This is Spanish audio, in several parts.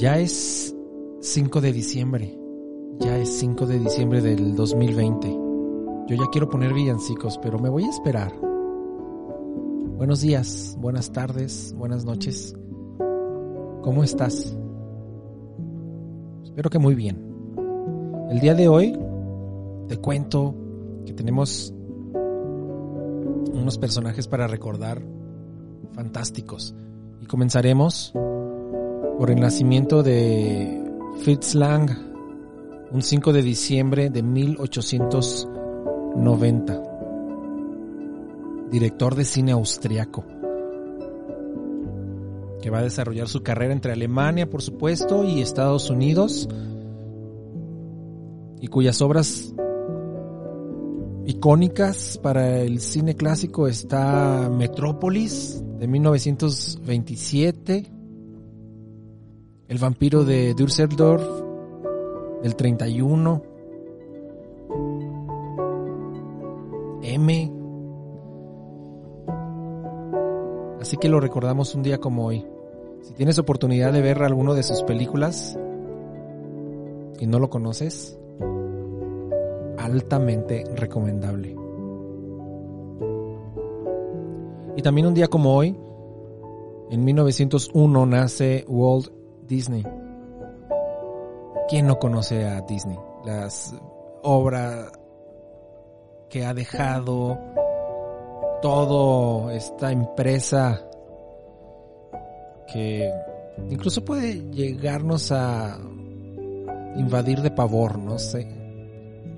Ya es 5 de diciembre. Ya es 5 de diciembre del 2020. Yo ya quiero poner villancicos, pero me voy a esperar. Buenos días, buenas tardes, buenas noches. ¿Cómo estás? Espero que muy bien. El día de hoy te cuento que tenemos unos personajes para recordar fantásticos. Y comenzaremos por el nacimiento de Fritz Lang, un 5 de diciembre de 1890, director de cine austriaco, que va a desarrollar su carrera entre Alemania, por supuesto, y Estados Unidos, y cuyas obras icónicas para el cine clásico está Metrópolis de 1927, El vampiro de Düsseldorf del 31, M. Así que lo recordamos un día como hoy. Si tienes oportunidad de ver alguno de sus películas y no lo conoces, altamente recomendable. Y también un día como hoy, en 1901 nace Walt Disney. ¿Quién no conoce a Disney? Las obras que ha dejado todo esta empresa que incluso puede llegarnos a invadir de pavor, no sé,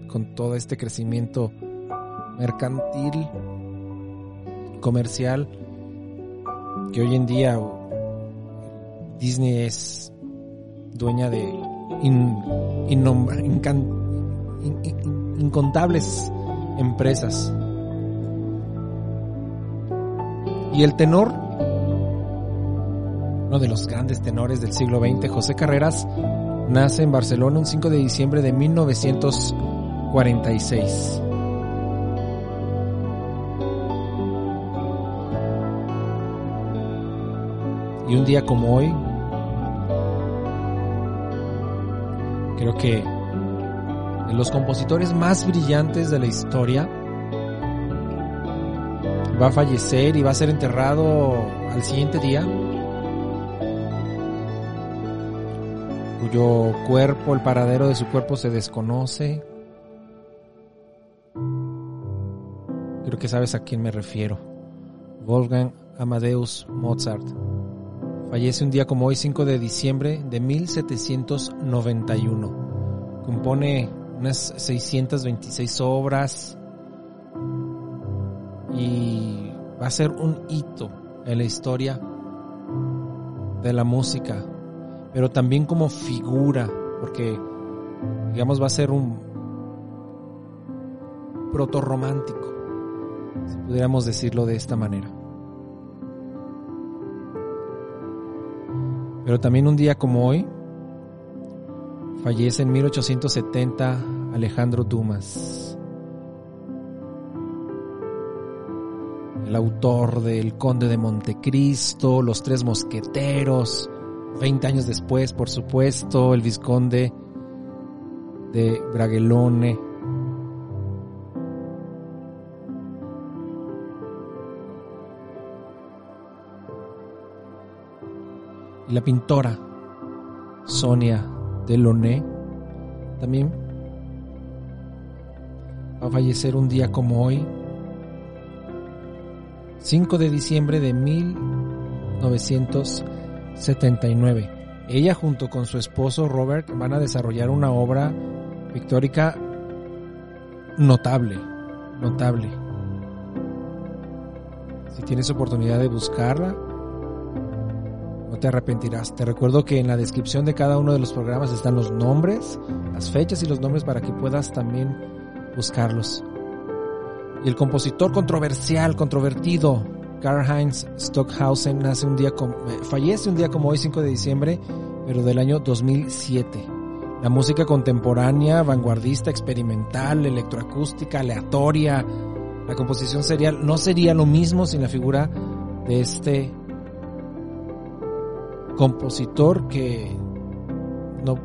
con todo este crecimiento mercantil, comercial, que hoy en día Disney es dueña de incontables empresas. Y el tenor, uno de los grandes tenores del siglo XX, José Carreras, nace en Barcelona un 5 de diciembre de 1946. Y un día como hoy, creo que de los compositores más brillantes de la historia, va a fallecer y va a ser enterrado al siguiente día, cuyo cuerpo, el paradero de su cuerpo se desconoce. Creo que sabes a quién me refiero. Wolfgang Amadeus Mozart. Fallece un día como hoy, 5 de diciembre de 1791. Compone unas 626 obras y va a ser un hito en la historia de la música, pero también como figura, porque digamos va a ser un proto romántico, si pudiéramos decirlo de esta manera. Pero también un día como hoy, fallece en 1870 Alejandro Dumas, el autor del Conde de Montecristo, Los Tres Mosqueteros, 20 años después, por supuesto, el Visconde de Bragelone. La pintora Sonia Delaunay también va a fallecer un día como hoy, 5 de diciembre de 1979. Ella junto con su esposo Robert van a desarrollar una obra pictórica notable, notable. Si tienes oportunidad de buscarla, no te arrepentirás. Te recuerdo que en la descripción de cada uno de los programas están los nombres, las fechas y los nombres para que puedas también buscarlos. Y el compositor controversial, controvertido, Karl-Heinz Stockhausen, nace un día como, fallece un día como hoy, 5 de diciembre, pero del año 2007. La música contemporánea, vanguardista, experimental, electroacústica, aleatoria, la composición serial no sería lo mismo sin la figura de este compositor que no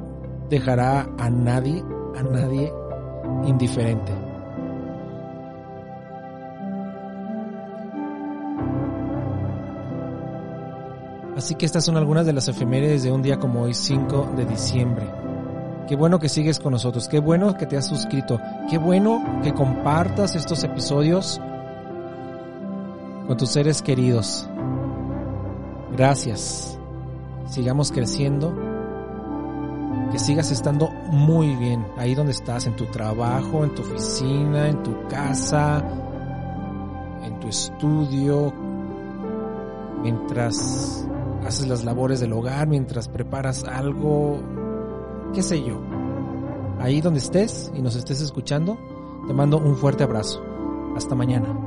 dejará a nadie, a nadie indiferente. Así que estas son algunas de las efemérides de un día como hoy, 5 de diciembre. Qué bueno que sigues con nosotros, qué bueno que te has suscrito, qué bueno que compartas estos episodios con tus seres queridos. Gracias. Sigamos creciendo. Que sigas estando muy bien ahí donde estás, en tu trabajo, en tu oficina, en tu casa, en tu estudio, mientras haces las labores del hogar, mientras preparas algo, qué sé yo. Ahí donde estés y nos estés escuchando, te mando un fuerte abrazo. Hasta mañana.